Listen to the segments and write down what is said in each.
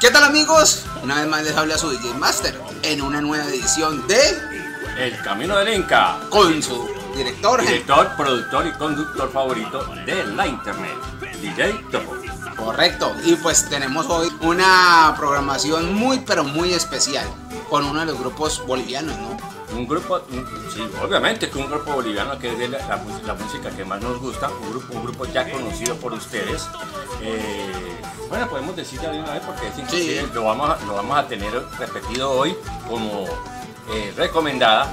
¿Qué tal amigos? Una vez más les habla su DJ Master en una nueva edición de El Camino del Inca. con su director, Director, productor y conductor favorito de la internet. DJ Topo. correcto. Y pues tenemos hoy una programación muy pero muy especial con uno de los grupos bolivianos, ¿no? Un grupo, un- sí, obviamente que un grupo boliviano que es de la, la mus- la música que más nos gusta, un grupo, un grupo ya conocido por ustedes. Eh, bueno, podemos decir de una vez porque es inclusive Sí. lo, vamos a, lo vamos a tener repetido hoy como eh, recomendada.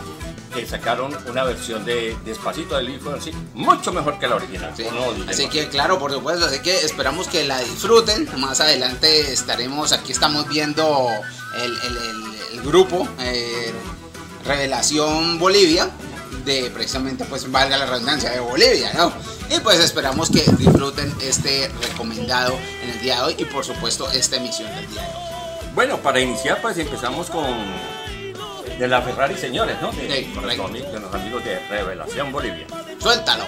Que sacaron una versión de Despacito del hijo así, mucho mejor que la original. Sí. ¿o no, DJ Así que claro, por supuesto, así que esperamos que la disfruten. Más adelante estaremos, aquí estamos viendo el, el- el- el grupo eh, Revelación Bolivia, de precisamente, pues valga la redundancia, de Bolivia, ¿no? Y pues esperamos que disfruten este recomendado en el día de hoy y por supuesto esta emisión del día de hoy. Bueno, para iniciar, pues empezamos con de la Ferrari Señores, ¿no? De, Sí, correcto. los ami- de los amigos de Revelación Bolivia. Suéltalo.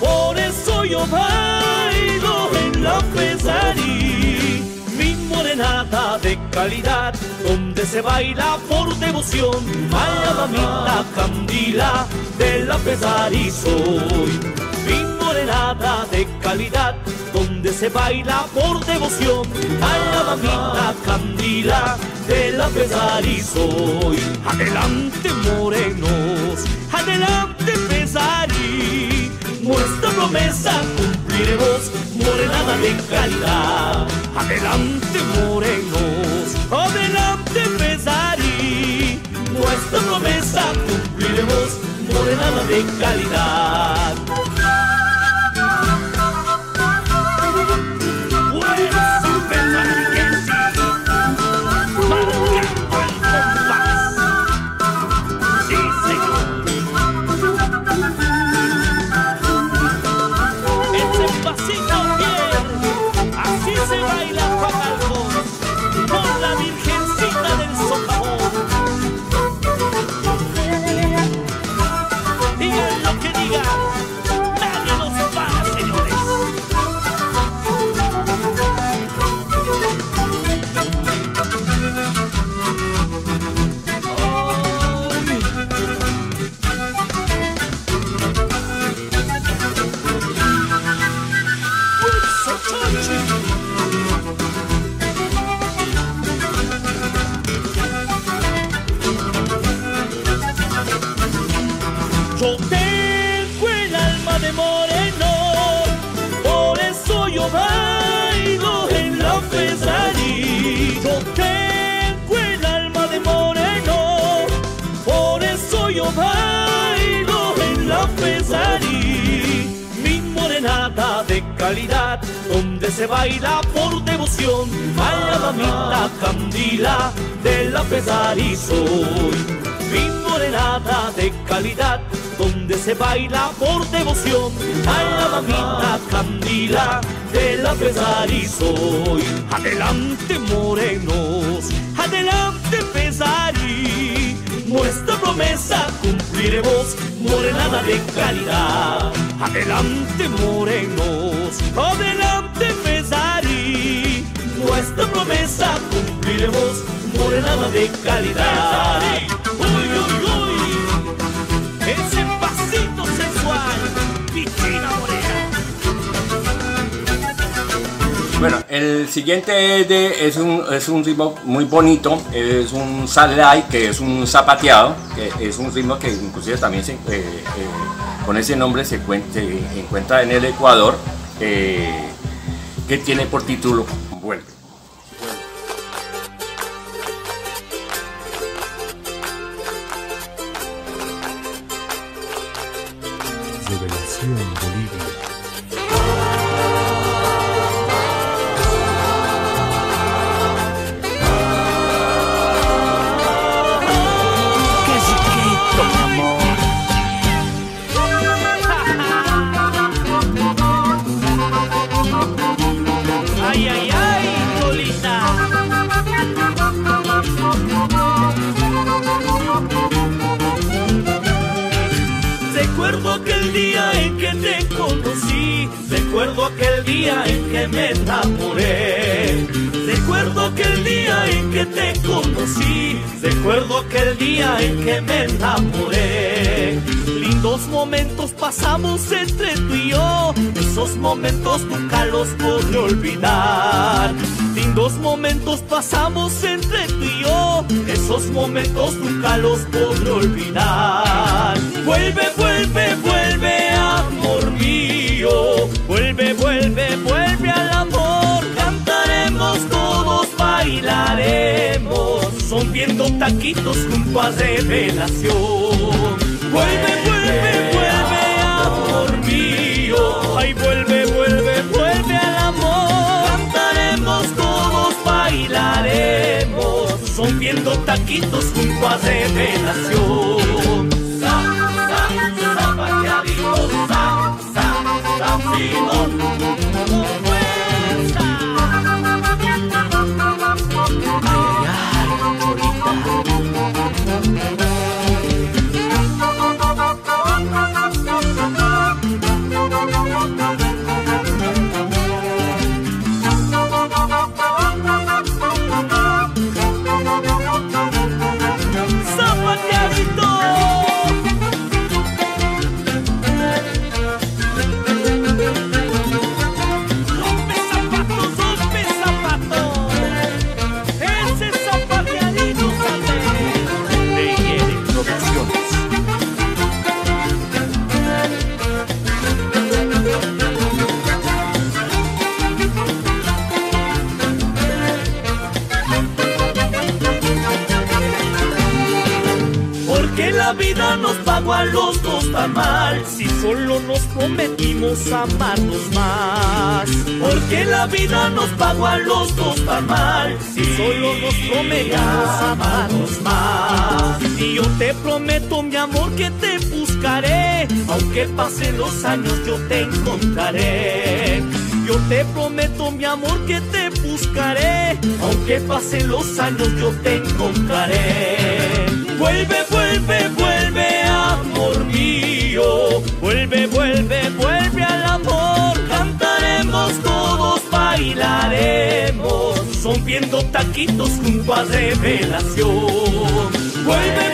Por eso yo bailo en la pesadilla, mi morenata de calidad, donde se baila por devoción, a la mamita candila de la pesadilla soy. Mi morenata de calidad, donde se baila por devoción, a la mamita candila de la pesadilla soy. Adelante morenos, adelante pesadilla. Nuestra promesa cumpliremos, morenada de calidad. Adelante, morenos, adelante, pesarí. Nuestra promesa cumpliremos, morenada de calidad. Siguiente es, un, es un ritmo muy bonito, es un salai, que es un zapateado, que es un ritmo que inclusive también eh, eh, con ese nombre se encuentra en el Ecuador, eh, que tiene por título Vuelve. Revelación Bolivia. Día en que me enamoré. Recuerdo aquel día en que te conocí, recuerdo aquel día en que me enamoré. Lindos momentos pasamos entre tú y yo, esos momentos nunca los podré olvidar. Lindos momentos pasamos entre tú y yo, esos momentos nunca los podré olvidar. Vuelve, vuelve, vuelve, amor mío, sonriendo taquitos junto a revelación. Vuelve, vuelve, vuelve, amor mío, ay, vuelve, vuelve, vuelve al amor. Cantaremos todos, bailaremos, sonriendo taquitos junto a revelación. Sa, sa, sa, Pasen los años yo te encontraré yo te prometo, mi amor, que te buscaré. Aunque pasen los años, yo te encontraré. Vuelve, vuelve, vuelve, amor mío. Vuelve, vuelve, vuelve al amor. Cantaremos todos, bailaremos. Rompiendo taquitos junto a revelación. Vuelve,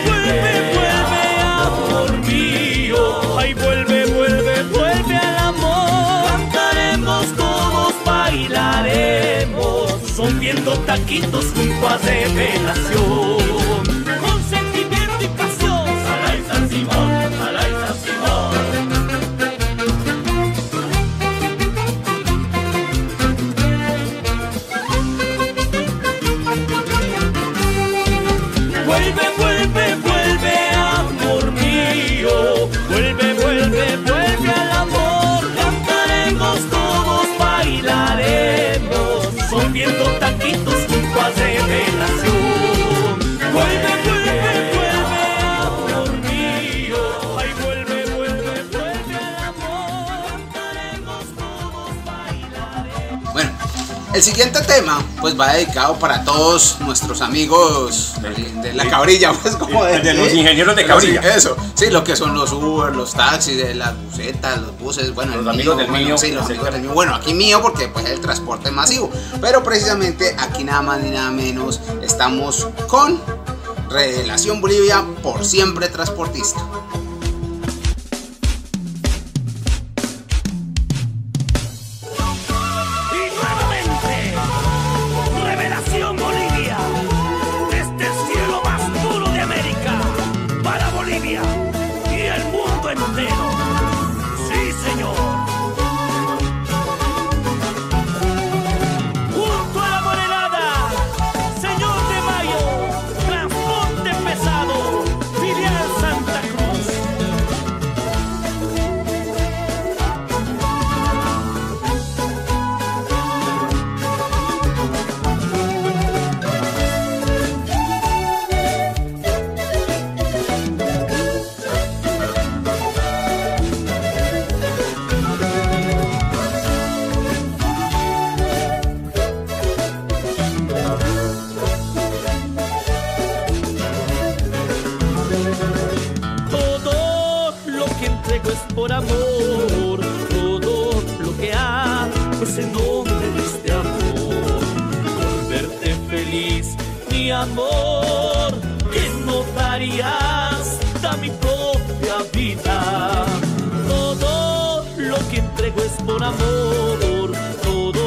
bailaremos. Rompiendo taquitos junto a revelación. Con sentimiento y pasión. Saray San Simón, Saray San Simón. Vuelve, el siguiente tema pues va dedicado para todos nuestros amigos de la cabrilla, pues como De los ingenieros de cabrilla. Eso, sí, lo que son los Uber, los taxis, de las busetas, los buses, bueno, Los amigos del bueno, mío. Sí, los amigos del mío. Bueno, aquí mío porque pues es el transporte masivo, pero precisamente aquí nada más ni nada menos estamos con Revelación Bolivia por siempre transportista. mi amor, que no daría hasta mi propia vida. Todo lo que entrego es por amor, todo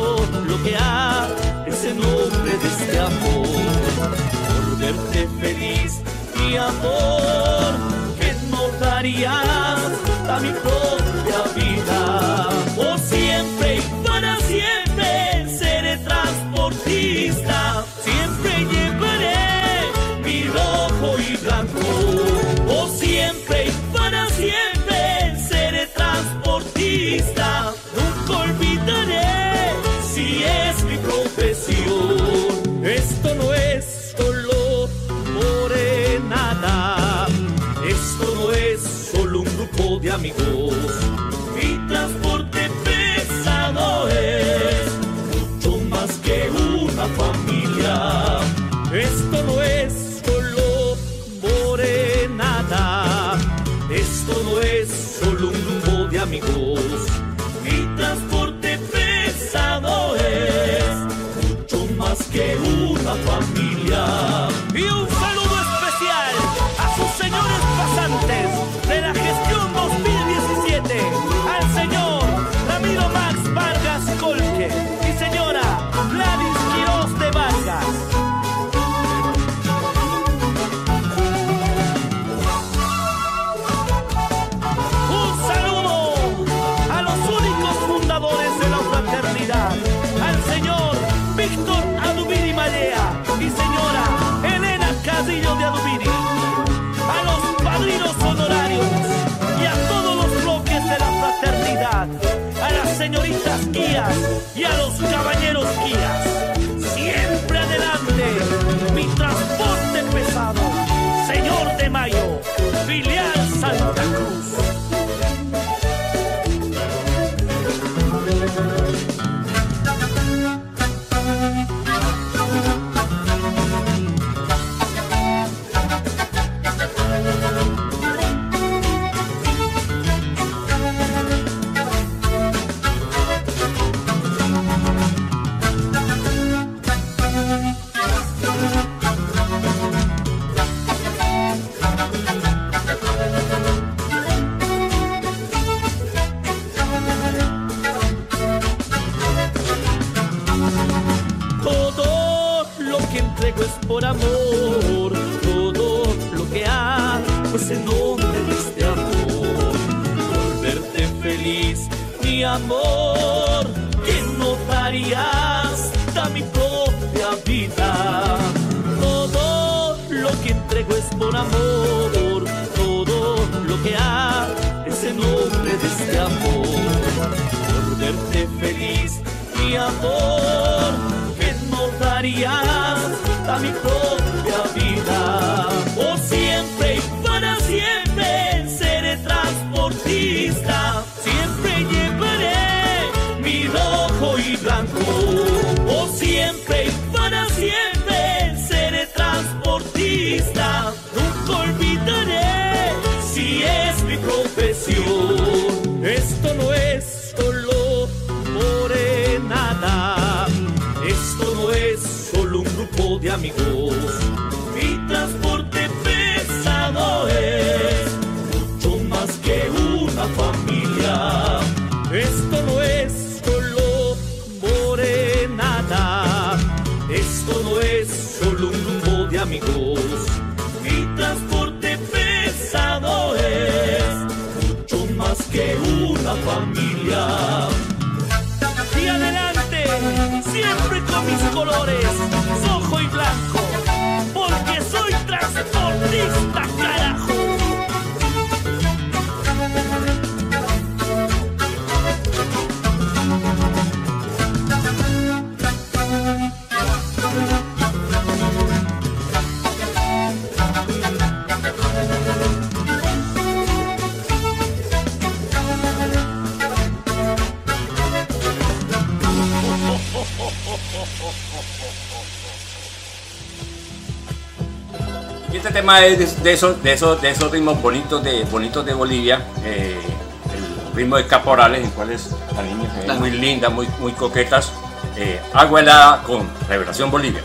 lo que hago es en nombre de este amor. Por verte feliz, mi amor, que no daría mi propia amigos. Mi transporte pesado es mucho más que una familia. Y adelante, siempre con mis colores, rojo y blanco, porque soy transportista. tema es de, esos, de, esos, de esos ritmos bonitos de, bonitos de Bolivia, eh, el ritmo de caporales, en cuales las niñas son muy lindas, muy, muy coquetas. Eh, agua helada con Revelación Bolivia.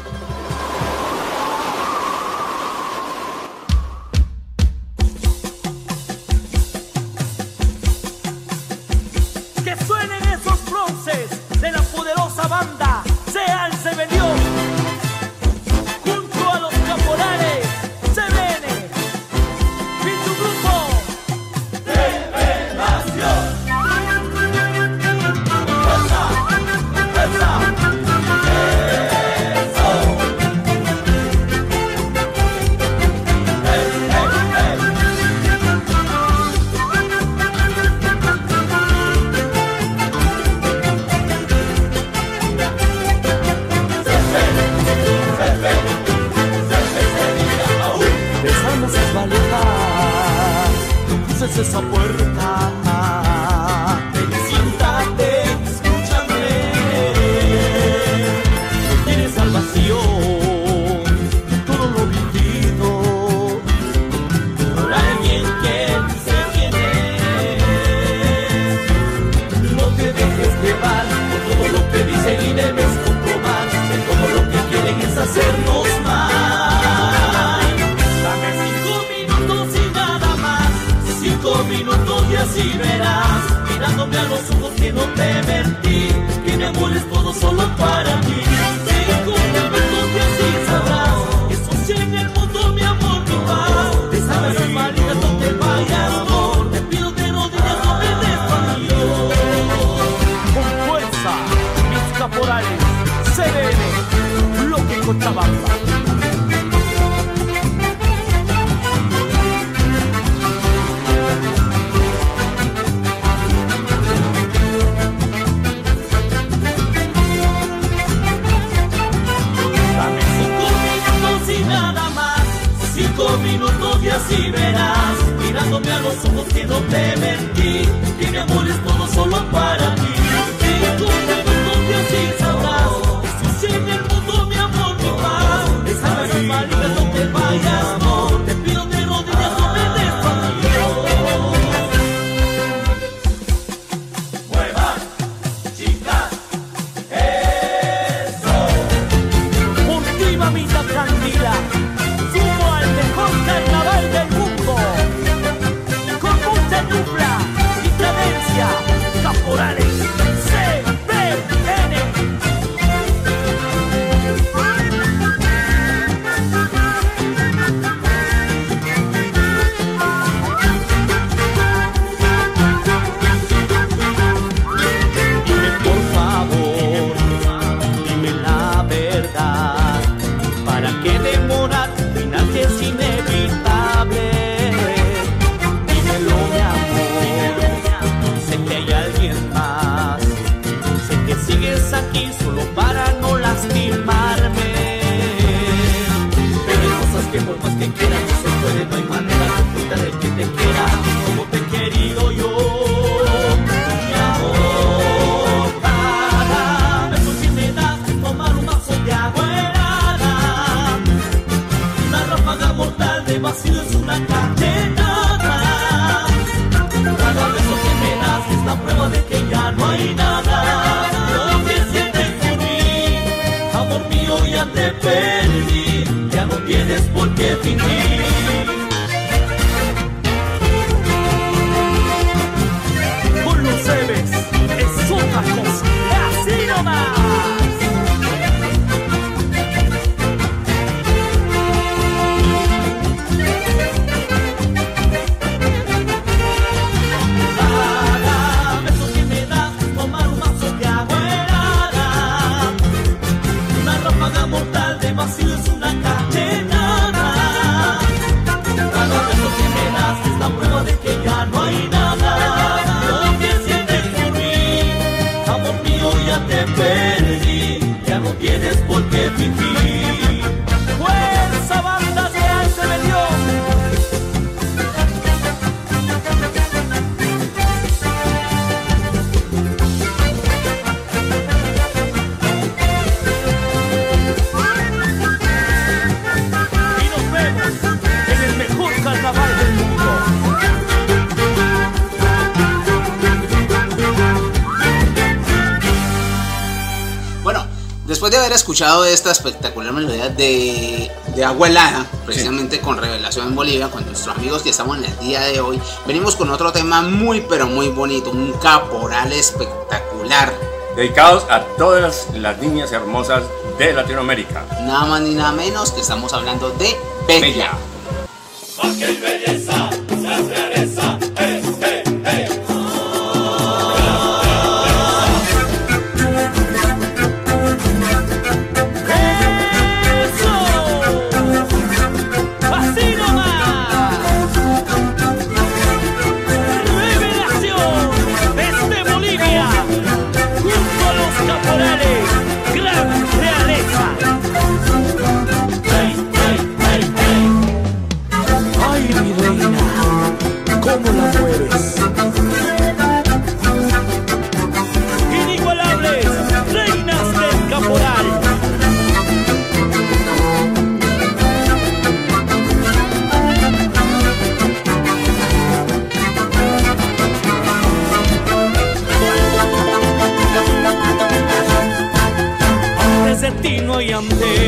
Thank you. You know. haber escuchado esta espectacular melodía de, de Agua Helada, precisamente con Revelación en Bolivia, con nuestros amigos que estamos en el día de hoy, venimos con otro tema muy, pero muy bonito, un caporal espectacular. Dedicados a todas las niñas hermosas de Latinoamérica. Nada más ni nada menos que estamos hablando de Bella. Bella.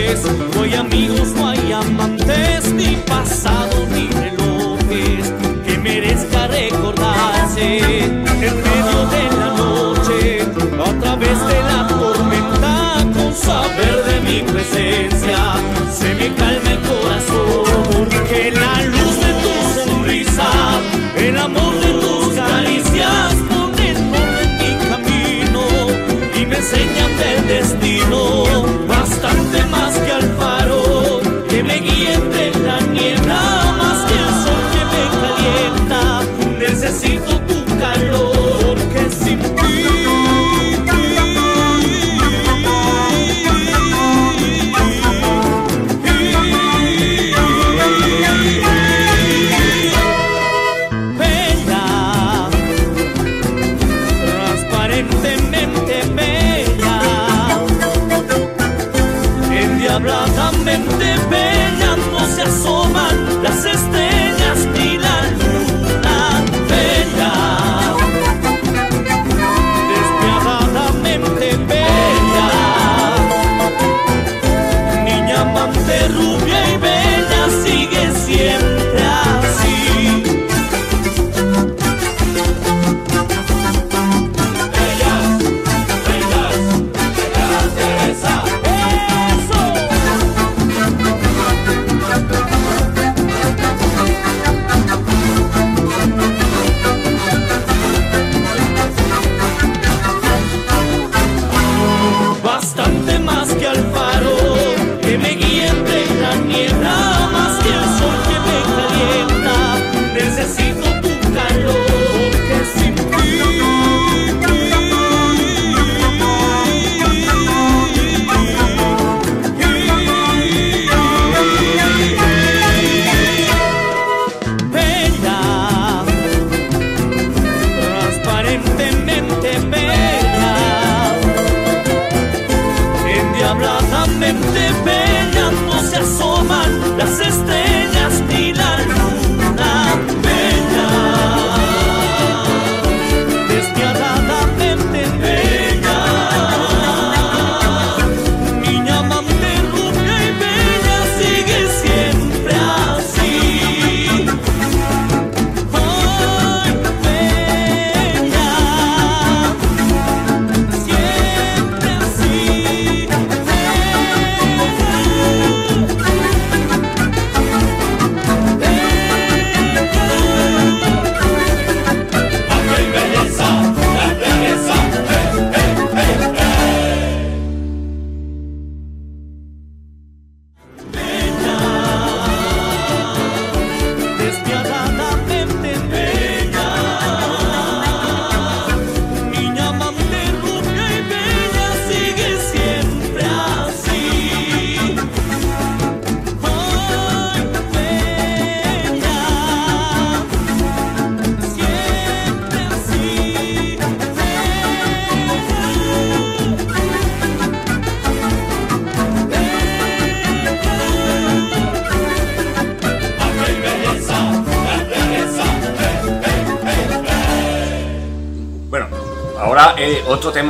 No hay amigos, no hay amantes, ni pasado, ni relojes que merezca recordarse. En medio de la noche, a través de la tormenta, con saber de mi presencia, se me calma.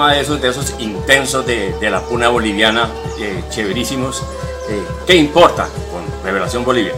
de esos, intensos de, la puna boliviana, eh, chéverísimos. Eh, ¿Qué importa? Con Revelación Bolivia.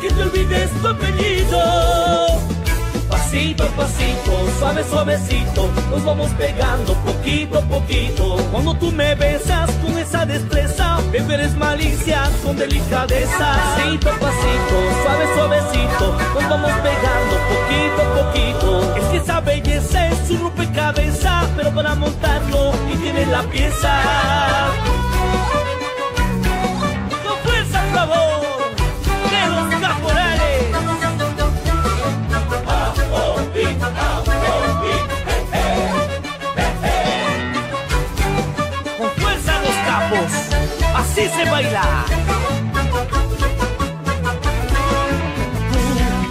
que te olvides tu apellido. Pasito a pasito, suave suavecito, nos vamos pegando poquito a poquito. Cuando tú me besas con esa destreza, me eres malicia con delicadeza. Pasito a pasito, suave suavecito, nos vamos pegando poquito a poquito. Es que esa belleza es un rompecabezas, pero para montarlo y tiene la pieza. Así se baila.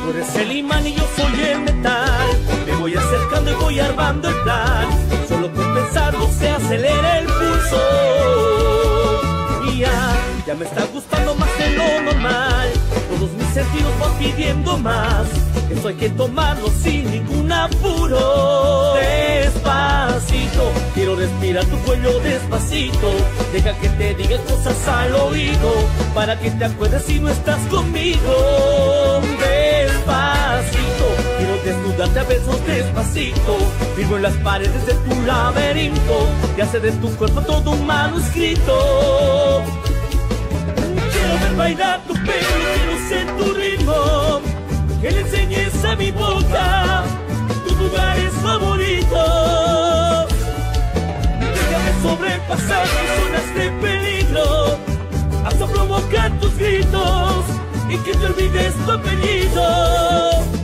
Tú eres el imán y yo soy el metal. Me voy acercando y voy armando el plan. Solo con pensarlo se acelera el pulso. Y ya, ya me está gustando pidiendo más. Eso hay que tomarlo sin ningún apuro. Despacito, quiero respirar tu cuello despacito. Deja que te diga cosas al oído. Para que te acuerdes si no estás conmigo. Despacito, quiero desnudarte a besos despacito. Vivo en las paredes de tu laberinto. Y hacer de tu cuerpo todo un manuscrito. Quiero ver bailar tu pelo, tu ritmo. Que le enseñes a mi boca tus lugares favoritos. Déjame sobrepasar tus zonas de peligro. Hasta provocar tus gritos y que te olvides tu apellido.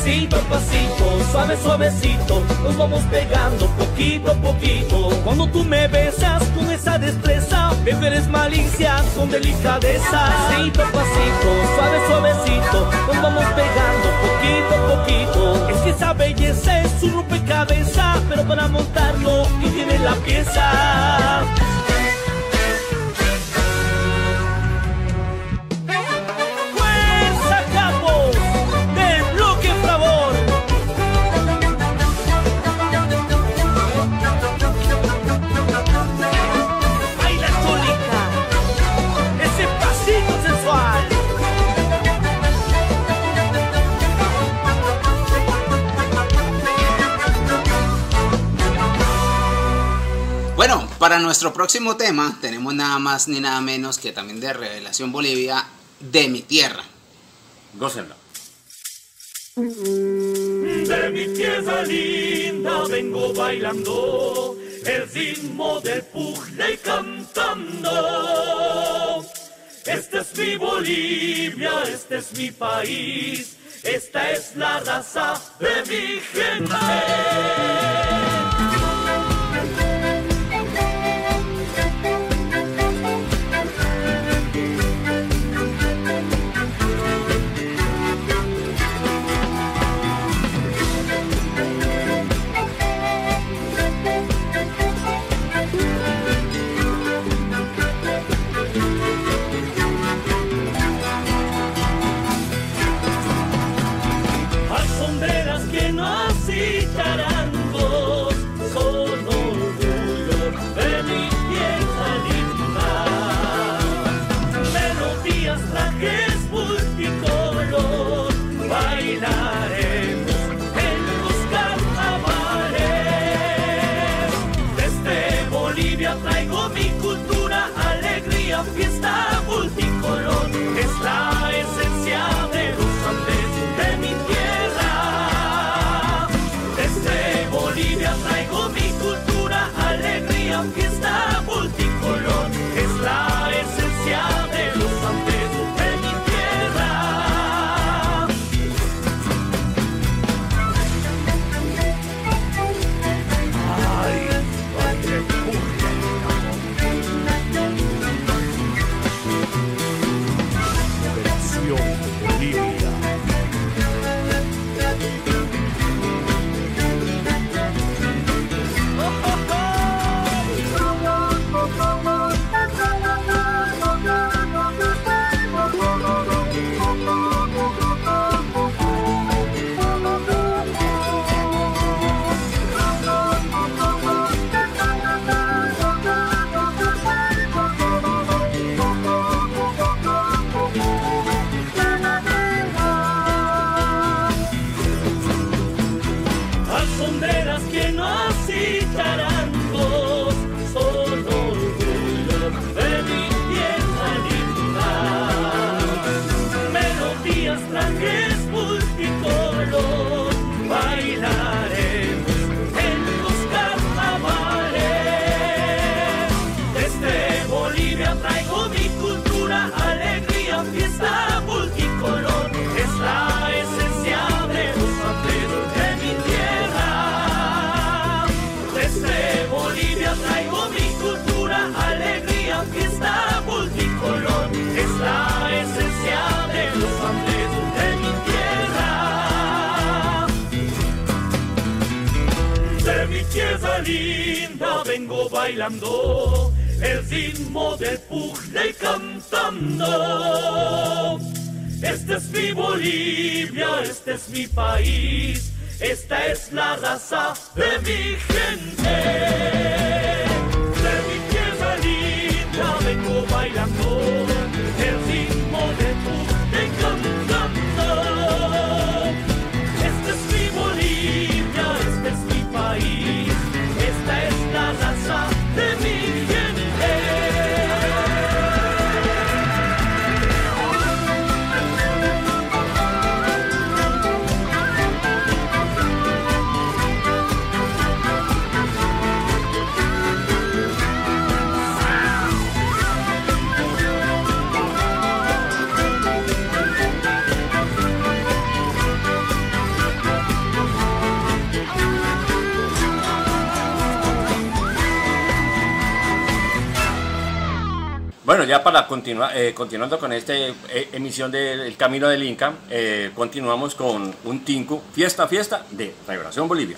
Pasito a pasito, suave suavecito, nos vamos pegando poquito a poquito. Cuando tú me besas con esa destreza, que eres malicia con delicadeza. Pasito a pasito, suave suavecito, nos vamos pegando poquito a poquito. Es que esa belleza es un rompecabezas, pero para montarlo y tiene la pieza. Para nuestro próximo tema tenemos nada más ni nada menos que también de Revelación Bolivia de mi tierra. Gócenla. De mi tierra linda vengo bailando el ritmo del puzzle y cantando. Esta es mi Bolivia, este es mi país, esta es la raza de mi gente. Linda vengo bailando el ritmo del puje cantando. Este es mi Bolivia, este es mi país, esta es la raza de mi gente. De mi tierra linda vengo bailando Bueno, ya para continuar, eh, continuando con esta eh, emisión del Camino del Inca, eh, continuamos con un Tinku, Fiesta Fiesta de Revelación Bolivia.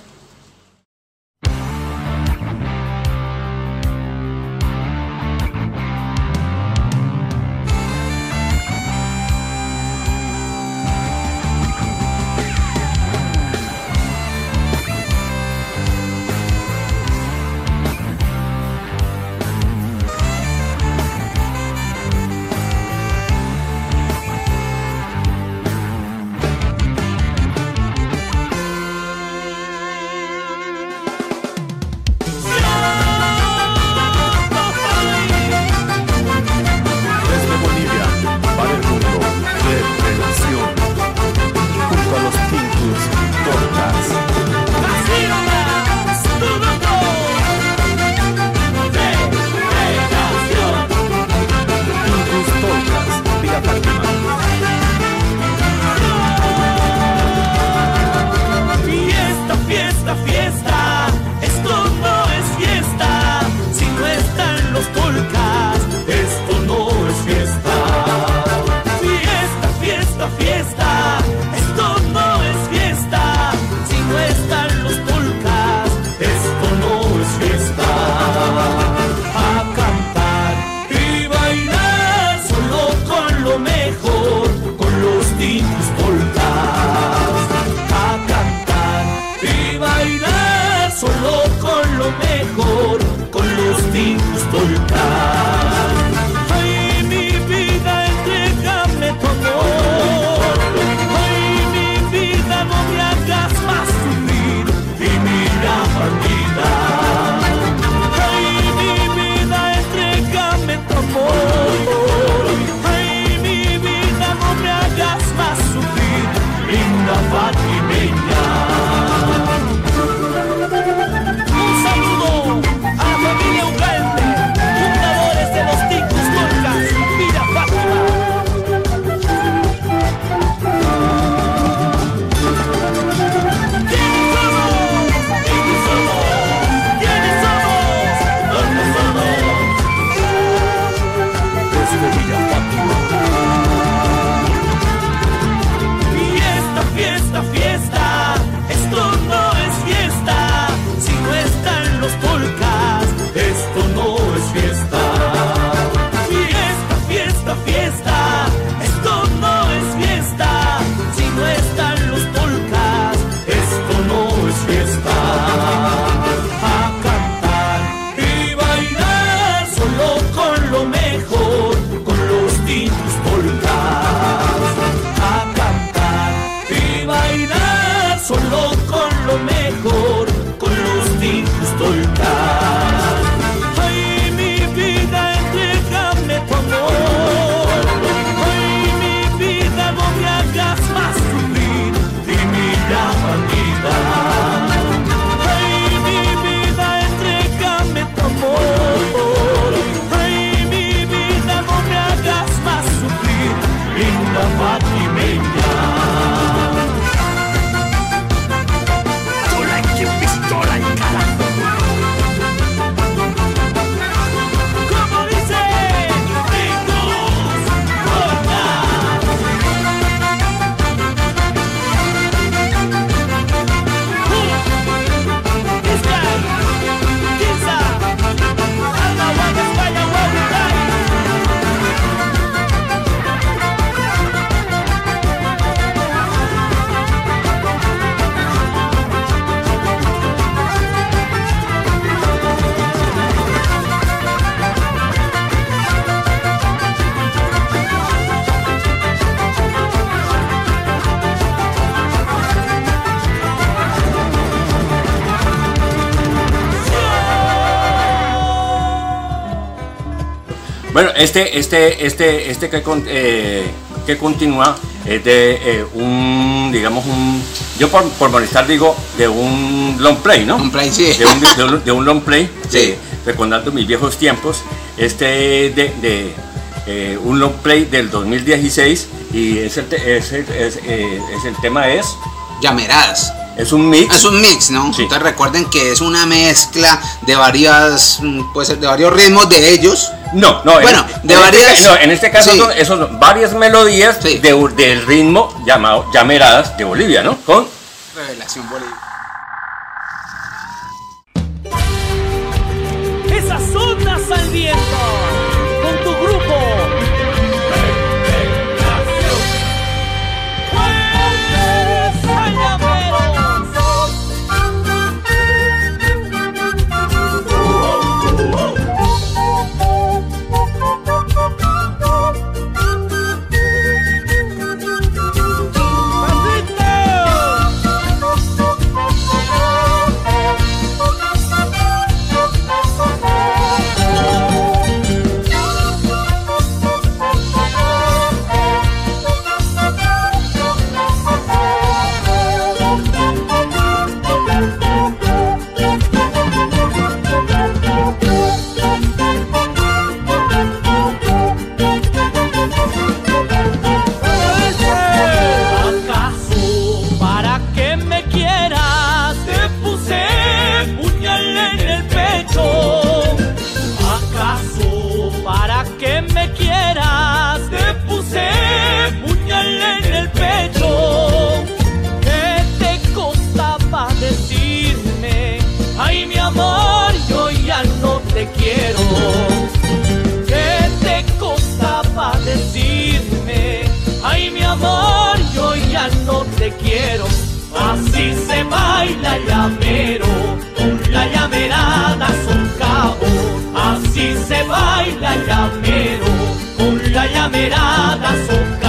Este, este, este, este que, con- eh, que continúa es de eh, un, digamos, un, yo por, por molestar digo, de un long play, ¿no? Un play, sí. De un, de un- de un long play, Sí. de- recordando mis viejos tiempos. Este es de, de, eh, un long play del 2016 y es el, es el- es, eh, es el tema es, Llameradas. es un mix. Es un mix, ¿no? Sí. Entonces recuerden que es una mezcla de varias, mm, puede ser de varios ritmos de ellos. No, no, Bueno, en, de en varias- Este, no, en este caso sí. son, esos son varias melodías Sí. de- del ritmo llamado llameradas de Bolivia, ¿no? Con Revelación Bolivia. Esas ondas al viento te quiero. Así se baila llamero, con la llamerada son cabo. Así se baila llamero, con la llamerada son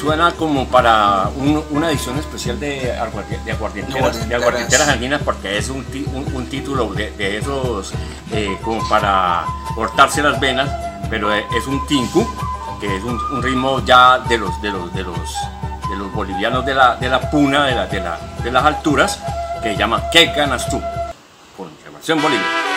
suena como para una edición especial de, de Aguardienteras, de aguardienteras Andinas, porque es un, título de, esos eh, como para cortarse las venas, pero e, es un tinku, que es un, ritmo ya de los, de los, de los, de los bolivianos de la, de la puna, de, la, de, las alturas, que se llama ¿Qué ganas tú? con Información Bolivia.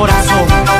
corazón.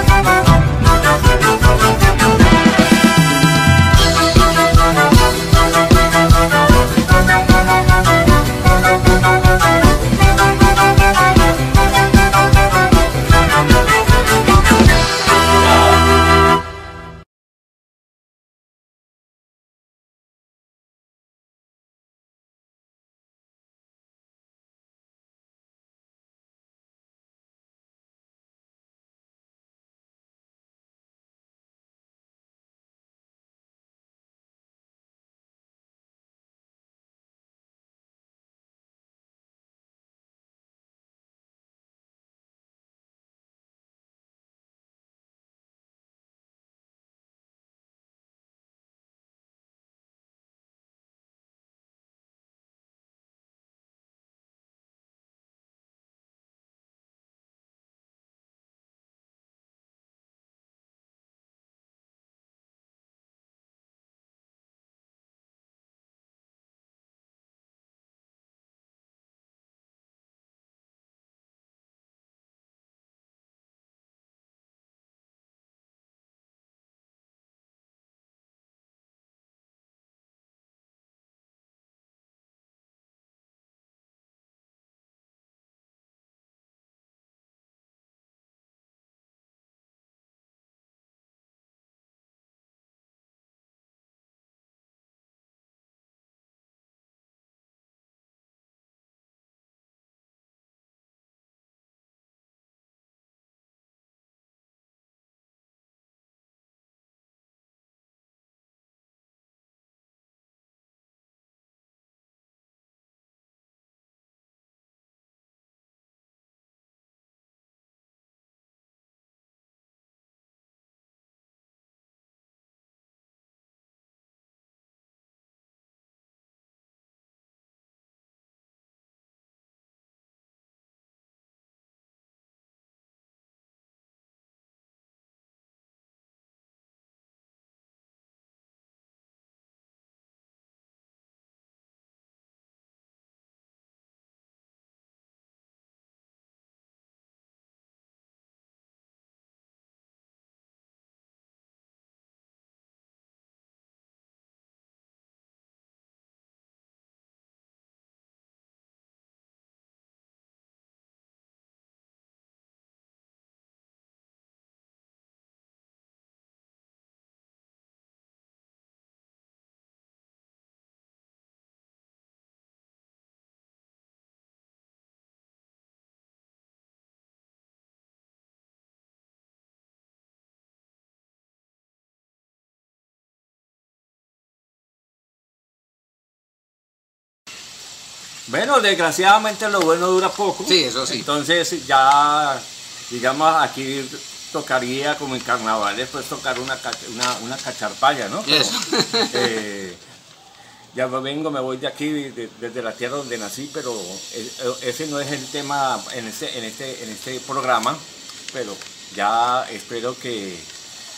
Bueno, desgraciadamente lo bueno dura poco. Sí, eso sí. Entonces ya, digamos, aquí tocaría como en carnavales, pues tocar una, una, una cacharpaya, ¿no? Pero, Eso. eh, ya vengo, me voy de aquí, de- desde la tierra donde nací, pero e- e- ese no es el tema en este, en este, en este programa, pero ya espero que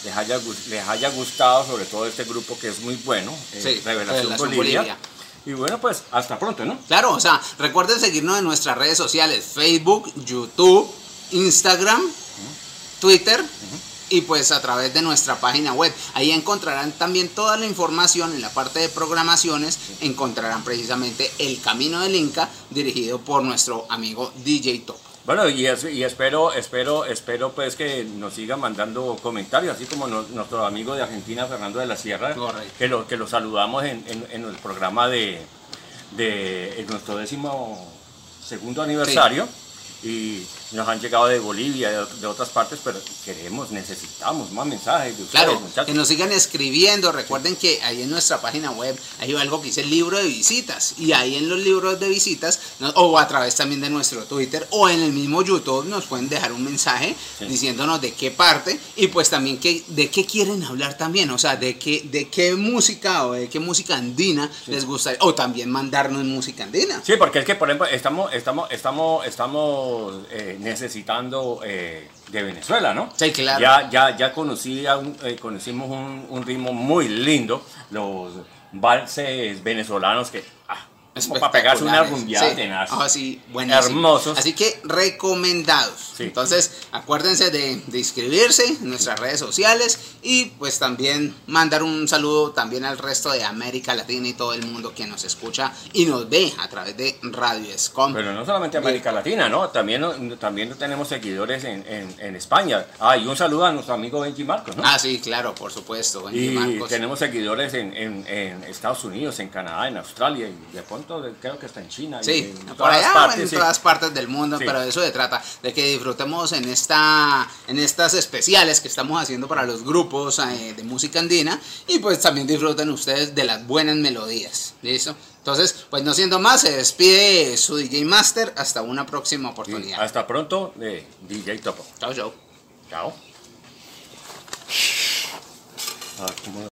les haya, les haya gustado, sobre todo este grupo que es muy bueno, eh, Sí, Revelación, Revelación Bolivia. Bolivia. Y bueno, pues hasta pronto, ¿no? Claro, o sea, recuerden seguirnos en nuestras redes sociales, Facebook, YouTube, Instagram, Twitter y pues a través de nuestra página web. Ahí encontrarán también toda la información en la parte de programaciones, encontrarán precisamente El Camino del Inca dirigido por nuestro amigo DJ Top. Bueno, y, es- y espero, espero, espero pues que nos sigan mandando comentarios, así como nuestro amigo de Argentina, Fernando de la Sierra, Correcto. que lo, que lo saludamos en, en- en el programa de, de en nuestro décimo segundo aniversario. Y nos han llegado de Bolivia, de, de otras partes, pero queremos, necesitamos más mensajes de ustedes, Claro, muchachos. que nos sigan escribiendo. Recuerden que ahí en nuestra página web hay algo que dice libro de visitas. Y ahí en los libros de visitas, o a través también de nuestro Twitter, o en el mismo YouTube, nos pueden dejar un mensaje Sí. diciéndonos de qué parte y pues también que, de qué quieren hablar también. O sea, de qué, de qué música o de qué música andina les gusta. O también mandarnos música andina. Sí, porque es que, por ejemplo, estamos, estamos, estamos, estamos eh, necesitando eh, de Venezuela, ¿no? Sí, claro. Ya, ya, ya conocí a un- eh, conocimos un, un ritmo muy lindo, los valses venezolanos que, como para pegarse una rumbiada Sí. tenaz. Ah, sí. Hermosos. Así que recomendados. Sí. Entonces, acuérdense de, de inscribirse en nuestras redes sociales y pues también mandar un saludo también al resto de América Latina y todo el mundo que nos escucha y nos ve a través de Radio Escom. Pero no solamente América Latina, ¿no? También, también tenemos seguidores en, en- en España. Ah, y un saludo a nuestro amigo Benji Marcos, ¿no? Ah, sí, claro, por supuesto. Benji Y Marcos. tenemos seguidores en, en- en Estados Unidos, en Canadá, en Australia y de pronto de- creo que está en China. y Sí, en por todas allá partes, en sí. todas partes del mundo, Sí. pero de eso se trata, de que disfrutemos en esta, en estas especiales que estamos haciendo para los grupos eh, de música andina y pues también disfruten ustedes de las buenas melodías, ¿listo? Entonces, pues no siendo más, se despide su DJ Master hasta una próxima Sí, oportunidad. Hasta pronto, de DJ Topo. Chao, chao. Chao. Ah, ¿cómo-